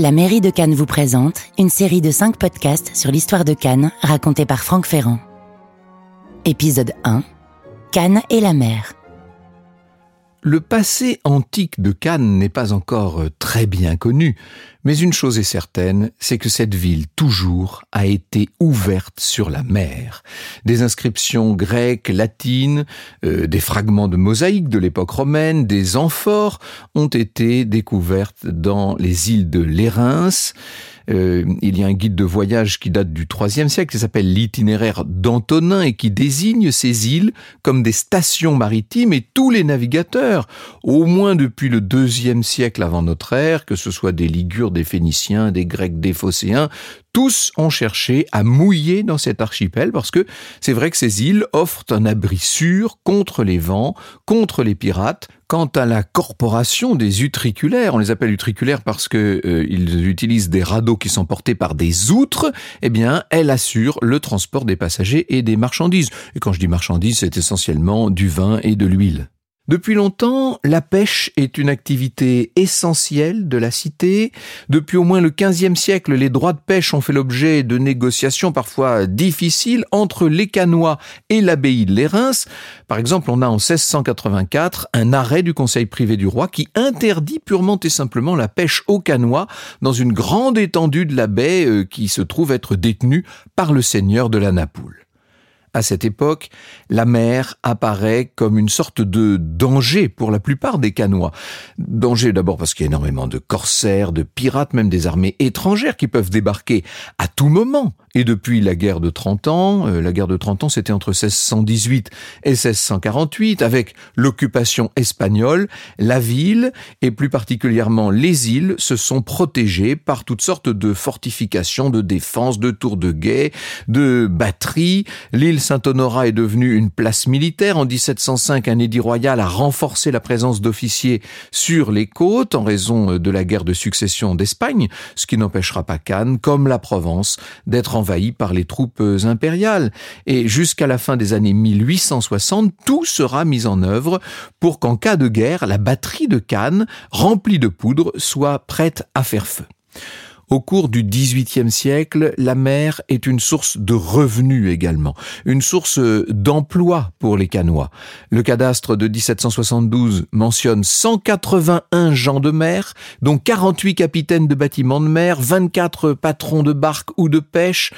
La mairie de Cannes vous présente une série de 5 podcasts sur l'histoire de Cannes racontée par Franck Ferrand. Épisode 1 Cannes et la mer. Le passé antique de Cannes n'est pas encore très bien connu, mais une chose est certaine, c'est que cette ville toujours a été ouverte sur la mer. Des inscriptions grecques, latines, euh, des fragments de mosaïques de l'époque romaine, des amphores ont été découvertes dans les îles de Lérins, euh, il y a un guide de voyage qui date du IIIe siècle, qui s'appelle l'itinéraire d'Antonin et qui désigne ces îles comme des stations maritimes et tous les navigateurs, au moins depuis le deuxième siècle avant notre ère, que ce soit des Ligures, des Phéniciens, des Grecs, des Phocéens, tous ont cherché à mouiller dans cet archipel parce que c'est vrai que ces îles offrent un abri sûr contre les vents, contre les pirates. Quant à la corporation des utriculaires, on les appelle utriculaires parce que euh, ils utilisent des radeaux qui sont portés par des outres, eh bien, elle assure le transport des passagers et des marchandises. Et quand je dis marchandises, c'est essentiellement du vin et de l'huile. Depuis longtemps, la pêche est une activité essentielle de la cité. Depuis au moins le XVe siècle, les droits de pêche ont fait l'objet de négociations parfois difficiles entre les Canois et l'abbaye de Lérins. Par exemple, on a en 1684 un arrêt du Conseil privé du roi qui interdit purement et simplement la pêche aux Canois dans une grande étendue de la baie euh, qui se trouve être détenue par le seigneur de la Napoule à cette époque, la mer apparaît comme une sorte de danger pour la plupart des canois. Danger d'abord parce qu'il y a énormément de corsaires, de pirates, même des armées étrangères qui peuvent débarquer à tout moment. Et depuis la guerre de 30 ans, euh, la guerre de 30 ans c'était entre 1618 et 1648, avec l'occupation espagnole, la ville, et plus particulièrement les îles, se sont protégées par toutes sortes de fortifications, de défense, de tours de guet, de batteries. L'île Saint-Honorat est devenue une place militaire. En 1705, un édit royal a renforcé la présence d'officiers sur les côtes en raison de la guerre de succession d'Espagne, ce qui n'empêchera pas Cannes, comme la Provence, d'être envahie par les troupes impériales. Et jusqu'à la fin des années 1860, tout sera mis en œuvre pour qu'en cas de guerre, la batterie de Cannes, remplie de poudre, soit prête à faire feu. Au cours du XVIIIe siècle, la mer est une source de revenus également, une source d'emploi pour les canois. Le cadastre de 1772 mentionne 181 gens de mer, dont 48 capitaines de bâtiments de mer, 24 patrons de barques ou de pêche,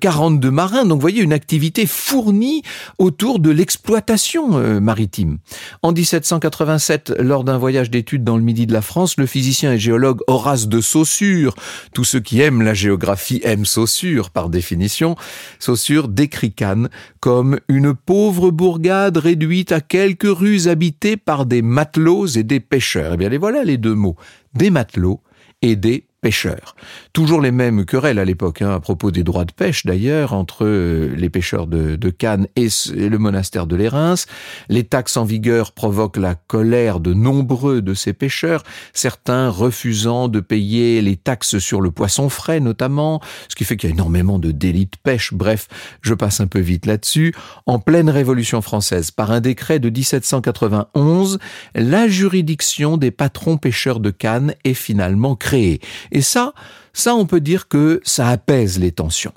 42 euh, marins. Donc vous voyez une activité fournie autour de l'exploitation euh, maritime. En 1787, lors d'un voyage d'études dans le midi de la France, le physicien et géologue Horace de Saussure tous ceux qui aiment la géographie aiment Saussure, par définition. Saussure décrit Cannes comme une pauvre bourgade réduite à quelques rues habitées par des matelots et des pêcheurs. Eh bien, les voilà les deux mots. Des matelots et des pêcheurs. Toujours les mêmes querelles à l'époque, hein, à propos des droits de pêche d'ailleurs, entre euh, les pêcheurs de, Cannes et, le monastère de Lérins. Les taxes en vigueur provoquent la colère de nombreux de ces pêcheurs, certains refusant de payer les taxes sur le poisson frais notamment, ce qui fait qu'il y a énormément de délits de pêche. Bref, je passe un peu vite là-dessus. En pleine Révolution française, par un décret de 1791, la juridiction des patrons pêcheurs de Cannes est finalement créée et ça, ça, on peut dire que ça apaise les tensions.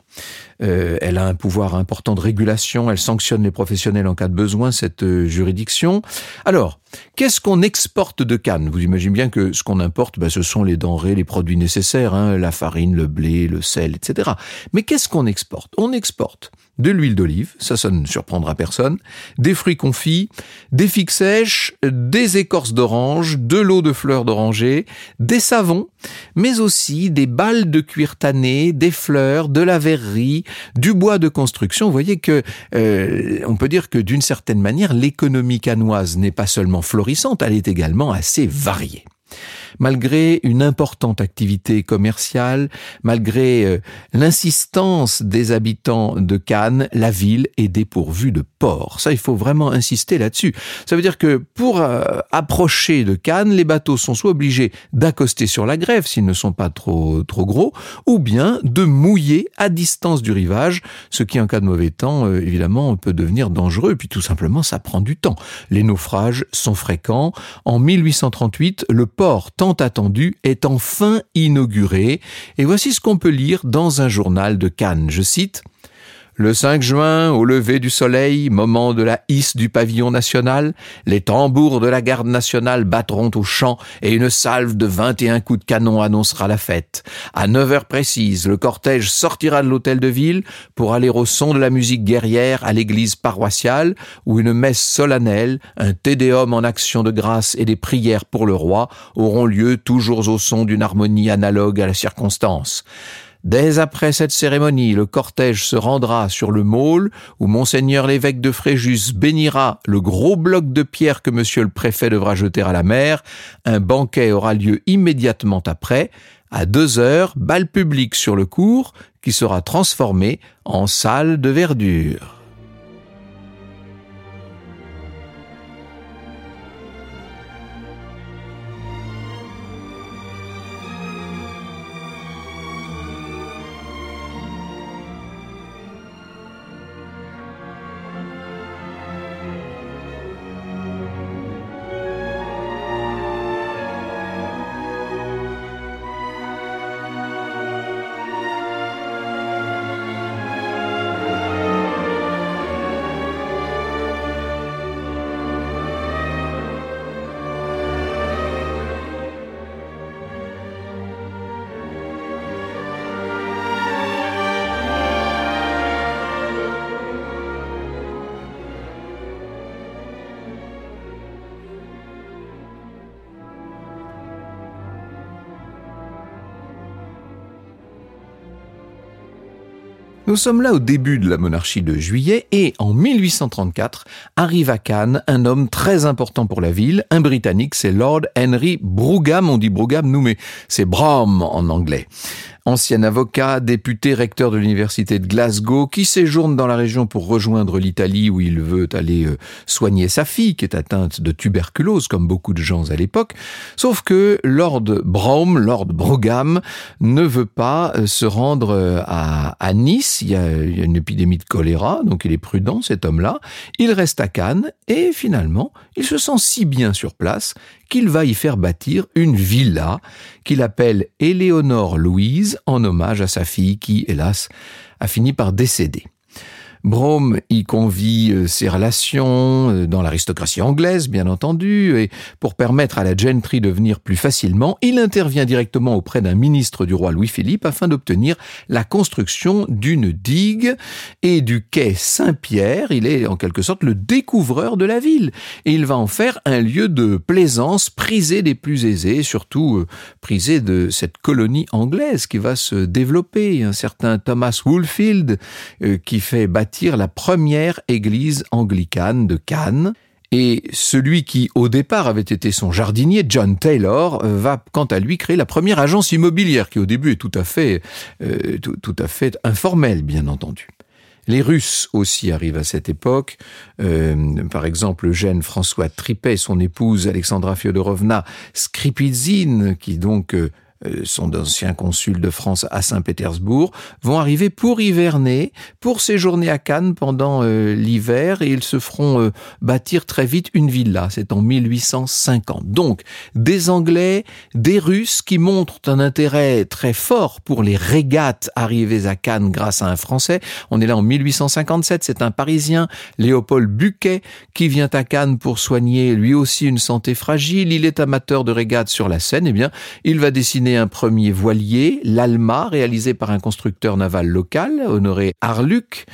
Euh, elle a un pouvoir important de régulation, elle sanctionne les professionnels en cas de besoin, cette euh, juridiction. Alors, qu'est-ce qu'on exporte de Cannes? Vous imaginez bien que ce qu'on importe, ben, ce sont les denrées, les produits nécessaires, hein, la farine, le blé, le sel, etc. Mais qu'est-ce qu'on exporte? On exporte de l'huile d'olive, ça, ça ne surprendra personne, des fruits confits, des figues sèches, des écorces d'orange, de l'eau de fleurs d'oranger, des savons, mais aussi des balles de cuir tanné, des fleurs, de la verrerie, du bois de construction. Vous voyez que euh, on peut dire que d'une certaine manière, l'économie canoise n'est pas seulement florissante, elle est également assez variée malgré une importante activité commerciale, malgré euh, l'insistance des habitants de Cannes, la ville est dépourvue de ports. Ça, il faut vraiment insister là-dessus. Ça veut dire que pour euh, approcher de Cannes, les bateaux sont soit obligés d'accoster sur la grève s'ils ne sont pas trop trop gros, ou bien de mouiller à distance du rivage, ce qui en cas de mauvais temps, euh, évidemment, peut devenir dangereux. Puis tout simplement, ça prend du temps. Les naufrages sont fréquents. En 1838, le port tant attendu est enfin inauguré. Et voici ce qu'on peut lire dans un journal de Cannes. Je cite le 5 juin, au lever du soleil, moment de la hisse du pavillon national, les tambours de la garde nationale battront au champ et une salve de 21 coups de canon annoncera la fête. À 9 heures précises, le cortège sortira de l'hôtel de ville pour aller au son de la musique guerrière à l'église paroissiale où une messe solennelle, un tédéum en action de grâce et des prières pour le roi auront lieu toujours au son d'une harmonie analogue à la circonstance. Dès après cette cérémonie, le cortège se rendra sur le môle où monseigneur l'évêque de Fréjus bénira le gros bloc de pierre que monsieur le préfet devra jeter à la mer. Un banquet aura lieu immédiatement après. À deux heures, bal public sur le cours qui sera transformé en salle de verdure. Nous sommes là au début de la monarchie de juillet et en 1834 arrive à Cannes un homme très important pour la ville, un Britannique, c'est Lord Henry Brougham, on dit Brougham nous mais c'est Brougham en anglais ancien avocat, député, recteur de l'université de Glasgow, qui séjourne dans la région pour rejoindre l'Italie où il veut aller euh, soigner sa fille qui est atteinte de tuberculose, comme beaucoup de gens à l'époque. Sauf que Lord Brougham, Lord Brougham, ne veut pas euh, se rendre euh, à, à Nice. Il y, a, une épidémie de choléra, donc il est prudent, cet homme-là. Il reste à Cannes et finalement, il se sent si bien sur place qu'il va y faire bâtir une villa qu'il appelle Éléonore Louise en hommage à sa fille qui, hélas, a fini par décéder. Brougham y convie euh, ses relations euh, dans l'aristocratie anglaise, bien entendu, et pour permettre à la gentry de venir plus facilement, il intervient directement auprès d'un ministre du roi Louis-Philippe afin d'obtenir la construction d'une digue et du quai Saint-Pierre. Il est en quelque sorte le découvreur de la ville et il va en faire un lieu de plaisance prisé des plus aisés, surtout euh, prisé de cette colonie anglaise qui va se développer. Un certain Thomas Woolfield qui fait bâtir la première église anglicane de Cannes. Et celui qui, au départ, avait été son jardinier, John Taylor, va, quant à lui, créer la première agence immobilière, qui au début est tout à fait, euh, tout, à fait informelle, bien entendu. Les Russes aussi arrivent à cette époque. Euh, par exemple, Eugène François Tripet, son épouse Alexandra Fyodorovna Skripizine, qui donc euh, sont d'anciens consuls de France à Saint-Pétersbourg, vont arriver pour hiverner, pour séjourner à Cannes pendant euh, l'hiver, et ils se feront euh, bâtir très vite une villa. C'est en 1850. Donc, des Anglais, des Russes qui montrent un intérêt très fort pour les régates arrivées à Cannes grâce à un Français. On est là en 1857, c'est un Parisien, Léopold Buquet, qui vient à Cannes pour soigner lui aussi une santé fragile. Il est amateur de régates sur la Seine. Eh bien, il va dessiner un premier voilier, l'Alma, réalisé par un constructeur naval local, Honoré Arluc,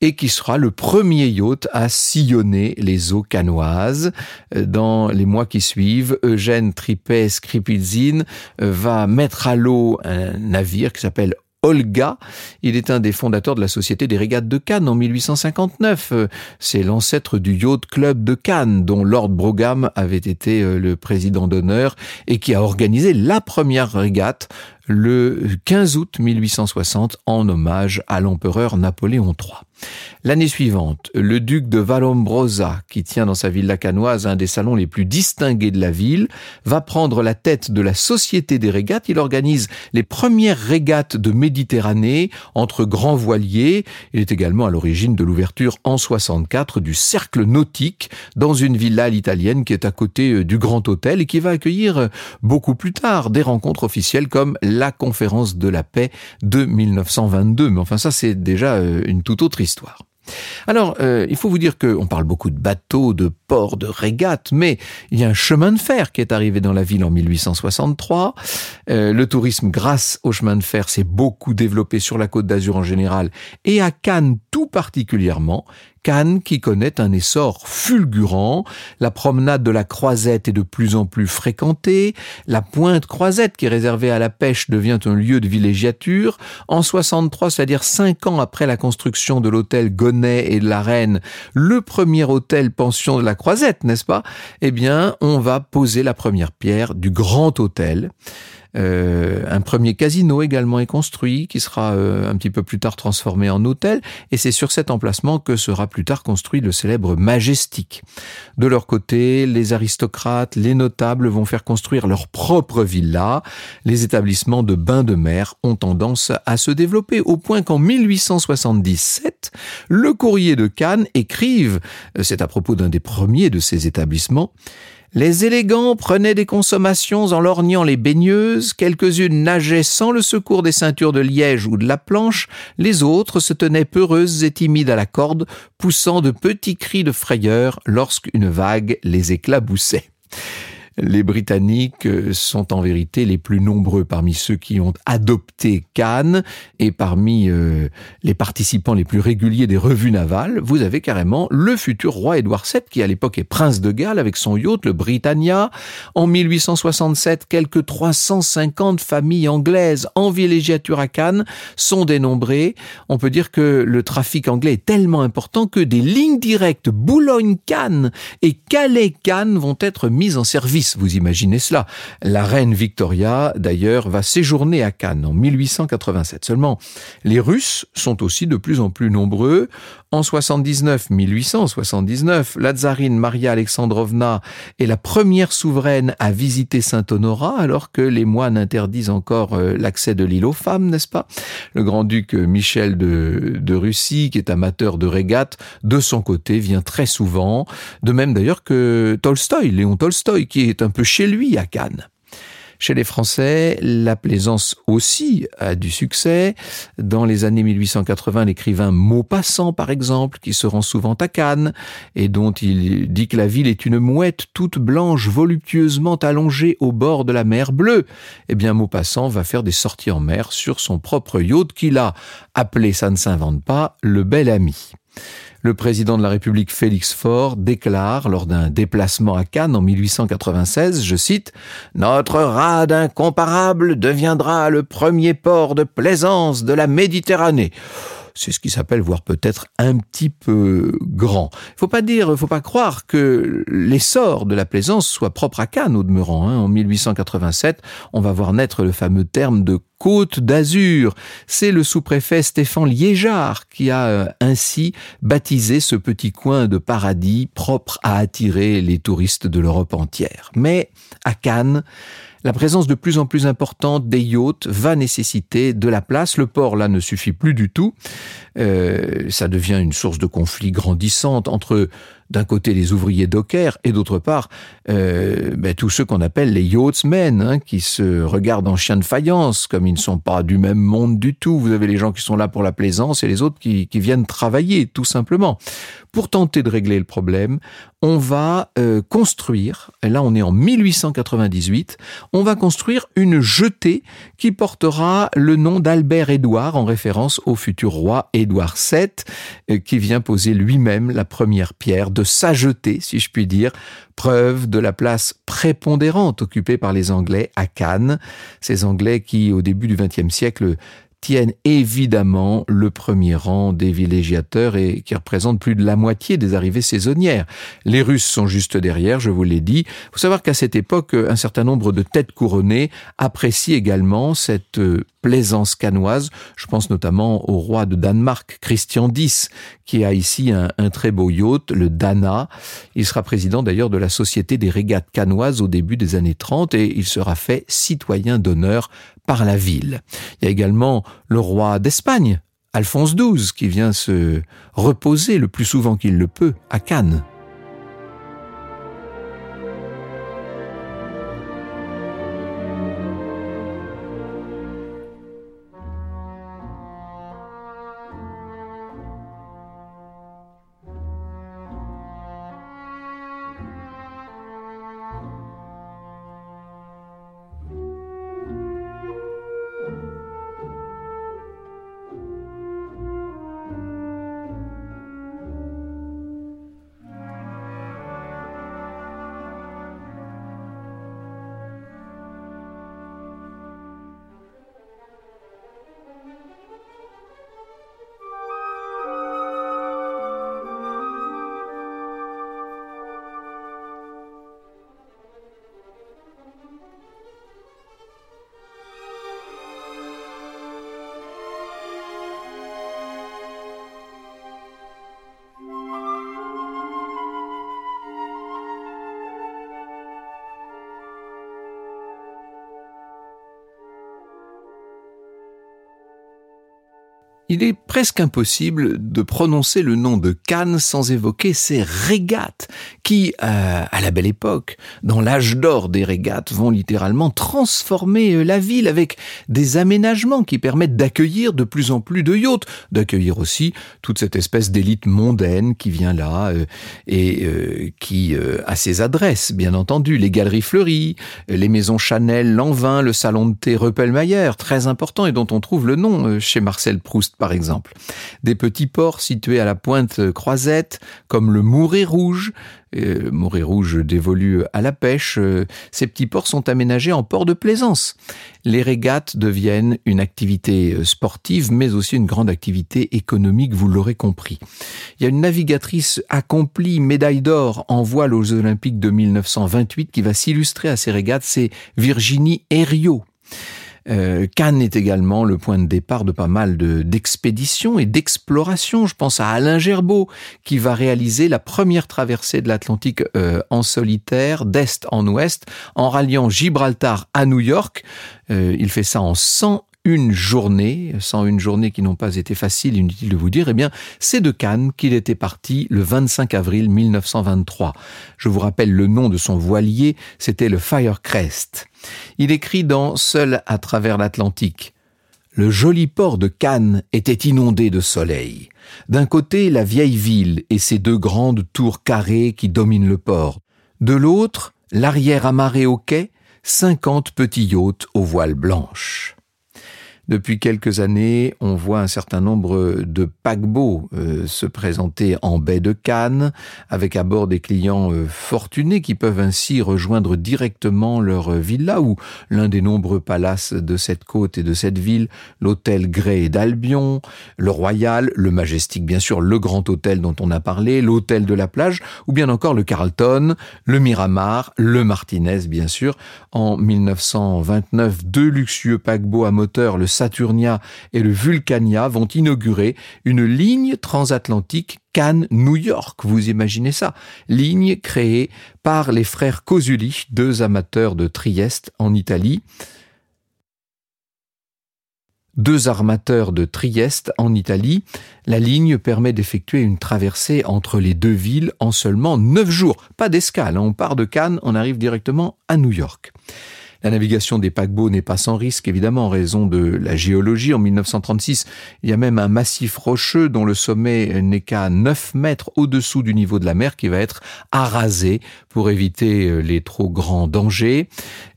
et qui sera le premier yacht à sillonner les eaux canoises. Dans les mois qui suivent, Eugène Tripet Skripizine va mettre à l'eau un navire qui s'appelle Olga. Il est un des fondateurs de la Société des régates de Cannes en 1859. C'est l'ancêtre du Yacht Club de Cannes, dont Lord Brougham avait été euh, le président d'honneur et qui a organisé la première régate le 15 août 1860 en hommage à l'empereur Napoléon III. L'année suivante, le duc de Vallombrosa, qui tient dans sa villa canoise un des salons les plus distingués de la ville, va prendre la tête de la Société des régates. Il organise les premières régates de Méditerranée entre grands voiliers. Il est également à l'origine de l'ouverture en 64 du Cercle Nautique dans une villa italienne qui est à côté euh, du Grand Hôtel et qui va accueillir euh, beaucoup plus tard des rencontres officielles comme conférence de la paix de 1922. Mais enfin ça c'est déjà euh, une toute autre histoire. Alors, euh, il faut vous dire qu'on parle beaucoup de bateaux, de ports, de régates, mais il y a un chemin de fer qui est arrivé dans la ville en 1863. Euh, le tourisme, grâce au chemin de fer, s'est beaucoup développé sur la côte d'Azur en général et à Cannes tout particulièrement. Cannes qui connaît un essor fulgurant, la promenade de la Croisette est de plus en plus fréquentée, la pointe Croisette qui est réservée à la pêche devient un lieu de villégiature. En 63, c'est-à-dire cinq ans après la construction de l'hôtel Gonnet et de la Reine, le premier hôtel pension de la Croisette, n'est-ce pas? Eh bien, on va poser la première pierre du grand hôtel. Euh, un premier casino également est construit, qui sera euh, un petit peu plus tard transformé en hôtel, et c'est sur cet emplacement que sera plus tard construit le célèbre Majestic. De leur côté, les aristocrates, les notables vont faire construire leur propre villa. Les établissements de bains de mer ont tendance à se développer au point qu'en 1877, le courrier de Cannes écrive, euh, c'est à propos d'un des premiers de ces établissements, les élégants prenaient des consommations en lorgnant les baigneuses, quelques-unes nageaient sans le secours des ceintures de liège ou de la planche, les autres se tenaient peureuses et timides à la corde, poussant de petits cris de frayeur lorsqu'une vague les éclaboussait. Les Britanniques euh, sont en vérité les plus nombreux parmi ceux qui ont adopté Cannes et parmi euh, les participants les plus réguliers des revues navales, vous avez carrément le futur roi Édouard VII qui à l'époque est prince de Galles avec son yacht le Britannia. En 1867, quelques 350 familles anglaises en villégiature à Cannes sont dénombrées. On peut dire que le trafic anglais est tellement important que des lignes directes Boulogne-Cannes et Calais-Cannes vont être mises en service vous imaginez cela. La reine Victoria, d'ailleurs, va séjourner à Cannes en 1887. Seulement, les Russes sont aussi de plus en plus nombreux. En 79, 1879, la tsarine Maria Alexandrovna est la première souveraine à visiter Saint-Honorat, alors que les moines interdisent encore euh, l'accès de l'île aux femmes, n'est-ce pas? Le grand-duc Michel de, de Russie, qui est amateur de régates, de son côté, vient très souvent. De même d'ailleurs que Tolstoï, Léon Tolstoï, qui est un peu chez lui à Cannes. Chez les Français, la plaisance aussi a du succès. Dans les années 1880, l'écrivain Maupassant, par exemple, qui se rend souvent à Cannes et dont il dit que la ville est une mouette toute blanche voluptueusement allongée au bord de la mer bleue. Eh bien, Maupassant va faire des sorties en mer sur son propre yacht qu'il a appelé, ça ne s'invente pas, le bel ami. Le président de la République Félix Faure déclare lors d'un déplacement à Cannes en 1896, je cite, Notre rade incomparable deviendra le premier port de plaisance de la Méditerranée c'est ce qui s'appelle, voire peut-être un petit peu grand. Il faut pas dire, faut pas croire que l'essor de la plaisance soit propre à Cannes au demeurant. Hein. En 1887, on va voir naître le fameux terme de Côte d'Azur. C'est le sous-préfet Stéphane Liégeard qui a euh, ainsi baptisé ce petit coin de paradis propre à attirer les touristes de l'Europe entière. Mais à Cannes, la présence de plus en plus importante des yachts va nécessiter de la place. Le port, là, ne suffit plus du tout. Euh, ça devient une source de conflit grandissante entre d'un côté les ouvriers dockers et d'autre part euh, ben, tous ceux qu'on appelle les yachtsmen, hein, qui se regardent en chien de faïence, comme ils ne sont pas du même monde du tout. Vous avez les gens qui sont là pour la plaisance et les autres qui, viennent travailler, tout simplement. Pour tenter de régler le problème, on va euh, construire, et là on est en 1898, on va construire une jetée qui portera le nom d'Albert Édouard en référence au futur roi Édouard VII, euh, qui vient poser lui-même la première pierre de sa jetée, si je puis dire, preuve de la place prépondérante occupée par les Anglais à Cannes. Ces Anglais qui, au début du XXe siècle, tiennent évidemment le premier rang des villégiateurs et qui représentent plus de la moitié des arrivées saisonnières. Les Russes sont juste derrière, je vous l'ai dit. Il faut savoir qu'à cette époque, un certain nombre de têtes couronnées apprécient également cette euh, plaisance canoise. Je pense notamment au roi de Danemark, Christian X, qui a ici un, un très beau yacht, le Dana. Il sera président d'ailleurs de la Société des régates canoises au début des années 30 et il sera fait citoyen d'honneur par la ville. Il y a également le roi d'Espagne, Alphonse XII, qui vient se reposer le plus souvent qu'il le peut à Cannes. Il est presque impossible de prononcer le nom de Cannes sans évoquer ces régates qui, euh, à la belle époque, dans l'âge d'or des régates, vont littéralement transformer euh, la ville avec des aménagements qui permettent d'accueillir de plus en plus de yachts, d'accueillir aussi toute cette espèce d'élite mondaine qui vient là euh, et qui a ses adresses, bien entendu, les galeries fleuries, les maisons Chanel, Lanvin, le salon de thé Ruppelmayer, très important et dont on trouve le nom chez Marcel Proust par exemple. Des petits ports situés à la pointe croisette, comme le Mouret Rouge, euh, Rouge dévolu à la pêche, euh, ces petits ports sont aménagés en port de plaisance. Les régates deviennent une activité euh, sportive, mais aussi une grande activité économique, vous l'aurez compris. Il y a une navigatrice accomplie, médaille d'or en voile aux Olympiques de 1928 qui va s'illustrer à ces régates, c'est Virginie Herriot. Euh, Cannes est également le point de départ de pas mal d'expéditions et d'explorations. Je pense à Alain Gerbeau qui va réaliser la première traversée de l'Atlantique euh, en solitaire, d'est en ouest, en ralliant Gibraltar à New York. Euh, il fait ça en 100 une journée, sans une journée qui n'ont pas été faciles, inutile de vous dire, eh bien, c'est de Cannes qu'il était parti le 25 avril 1923. Je vous rappelle le nom de son voilier, c'était le Firecrest. Il écrit dans Seul à travers l'Atlantique. Le joli port de Cannes était inondé de soleil. D'un côté, la vieille ville et ses deux grandes tours carrées qui dominent le port. De l'autre, l'arrière amarré au quai, cinquante petits yachts aux voiles blanches. Depuis quelques années, on voit un certain nombre de paquebots euh, se présenter en baie de Cannes, avec à bord des clients euh, fortunés qui peuvent ainsi rejoindre directement leur villa ou l'un des nombreux palaces de cette côte et de cette ville, l'hôtel Grey d'Albion, le Royal, le Majestic bien sûr, le Grand Hôtel dont on a parlé, l'hôtel de la plage, ou bien encore le Carlton, le Miramar, le Martinez bien sûr. En 1929, deux luxueux paquebots à moteur, le Saturnia et le Vulcania vont inaugurer une ligne transatlantique Cannes-New York. Vous imaginez ça? Ligne créée par les frères Cosuli, deux amateurs de Trieste en Italie deux armateurs de Trieste en Italie, la ligne permet d'effectuer une traversée entre les deux villes en seulement neuf jours. Pas d'escale, hein. on part de Cannes, on arrive directement à New York. La navigation des paquebots n'est pas sans risque, évidemment, en raison de la géologie. En 1936, il y a même un massif rocheux dont le sommet n'est qu'à 9 mètres au-dessous du niveau de la mer qui va être arasé pour éviter euh, les trop grands dangers.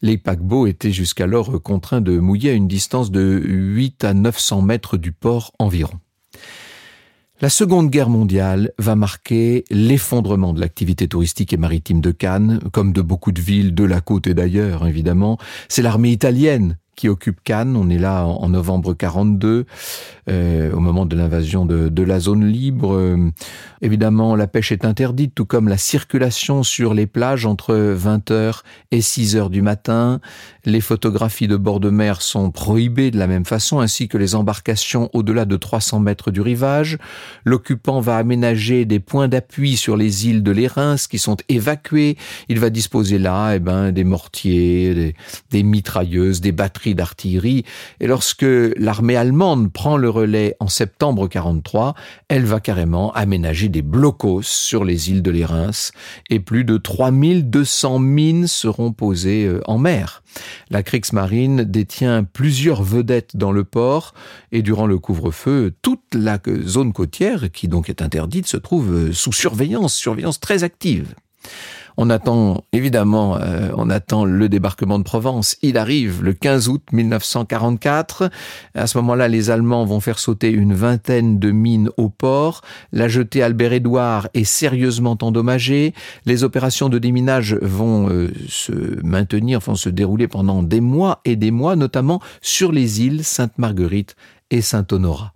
Les paquebots étaient jusqu'alors contraints de mouiller à une distance de 8 à 900 mètres du port environ. La Seconde Guerre mondiale va marquer l'effondrement de l'activité touristique et maritime de Cannes, comme de beaucoup de villes de la côte et d'ailleurs, évidemment. C'est l'armée italienne qui occupe Cannes. On est là en, novembre 42, euh, au moment de l'invasion de, de, la zone libre. Euh, évidemment, la pêche est interdite, tout comme la circulation sur les plages entre 20h et 6h du matin. Les photographies de bord de mer sont prohibées de la même façon, ainsi que les embarcations au-delà de 300 mètres du rivage. L'occupant va aménager des points d'appui sur les îles de l'Érins qui sont évacuées. Il va disposer là, eh ben, des mortiers, des, des mitrailleuses, des batteries d'artillerie. Et lorsque l'armée allemande prend le relais en septembre 43, elle va carrément aménager des blocos sur les îles de l'Érins et plus de 3200 mines seront posées euh, en mer. La Kriegsmarine détient plusieurs vedettes dans le port et durant le couvre-feu, toute la zone côtière, qui donc est interdite, se trouve euh, sous surveillance, surveillance très active. On attend évidemment, euh, on attend le débarquement de Provence. Il arrive le 15 août 1944. À ce moment-là, les Allemands vont faire sauter une vingtaine de mines au port. La jetée Albert-Édouard est sérieusement endommagée. Les opérations de déminage vont euh, se maintenir, vont se dérouler pendant des mois et des mois, notamment sur les îles Sainte-Marguerite et Saint-Honorat.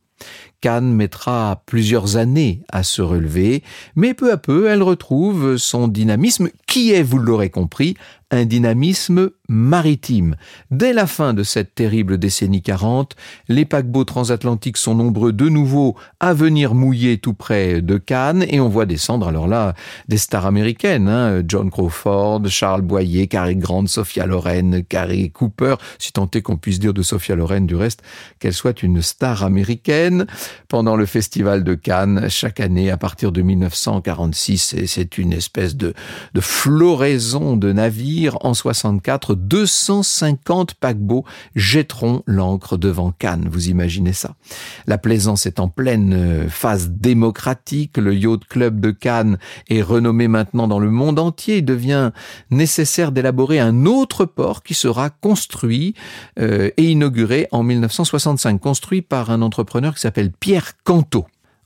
Mettra plusieurs années à se relever, mais peu à peu elle retrouve son dynamisme. Qui est, vous l'aurez compris, un dynamisme maritime. Dès la fin de cette terrible décennie 40, les paquebots transatlantiques sont nombreux de nouveau à venir mouiller tout près de Cannes et on voit descendre alors là des stars américaines, hein, John Crawford, Charles Boyer, Cary Grant, Sophia Loren, Cary Cooper, si tant est qu'on puisse dire de Sophia Loren du reste qu'elle soit une star américaine. Pendant le festival de Cannes chaque année à partir de 1946 et c'est une espèce de floraison de navires en 64, 250 paquebots jetteront l'ancre devant Cannes. Vous imaginez ça La plaisance est en pleine euh, phase démocratique. Le Yacht Club de Cannes est renommé maintenant dans le monde entier. Il devient nécessaire d'élaborer un autre port qui sera construit euh, et inauguré en 1965, construit par un entrepreneur qui s'appelle Pierre Canto.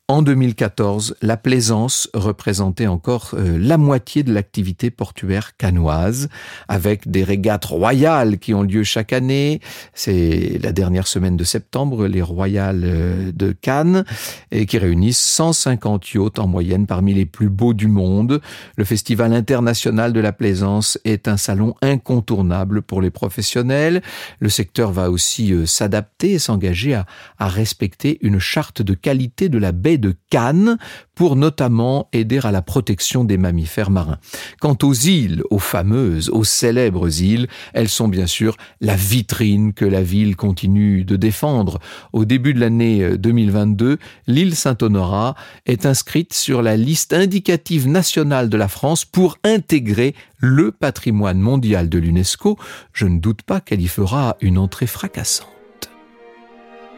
En 2014, la plaisance représentait encore euh, la moitié de l'activité portuaire canoise, avec des régates royales qui ont lieu chaque année. C'est la dernière semaine de septembre, les royales euh, de Cannes, et qui réunissent 150 yachts en moyenne parmi les plus beaux du monde. Le Festival international de la plaisance est un salon incontournable pour les professionnels. Le secteur va aussi euh, s'adapter et s'engager à, à respecter une charte de qualité de la baie de Cannes pour notamment aider à la protection des mammifères marins. Quant aux îles, aux fameuses, aux célèbres îles, elles sont bien sûr la vitrine que la ville continue de défendre. Au début de l'année 2022, euh, l'île Saint-Honorat est inscrite sur la liste indicative nationale de la France pour intégrer le patrimoine mondial de l'UNESCO. Je ne doute pas qu'elle y fera une entrée fracassante.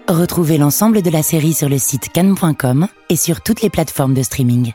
Retrouvez l'ensemble de la série sur le site cannes.com et sur toutes les plateformes de streaming.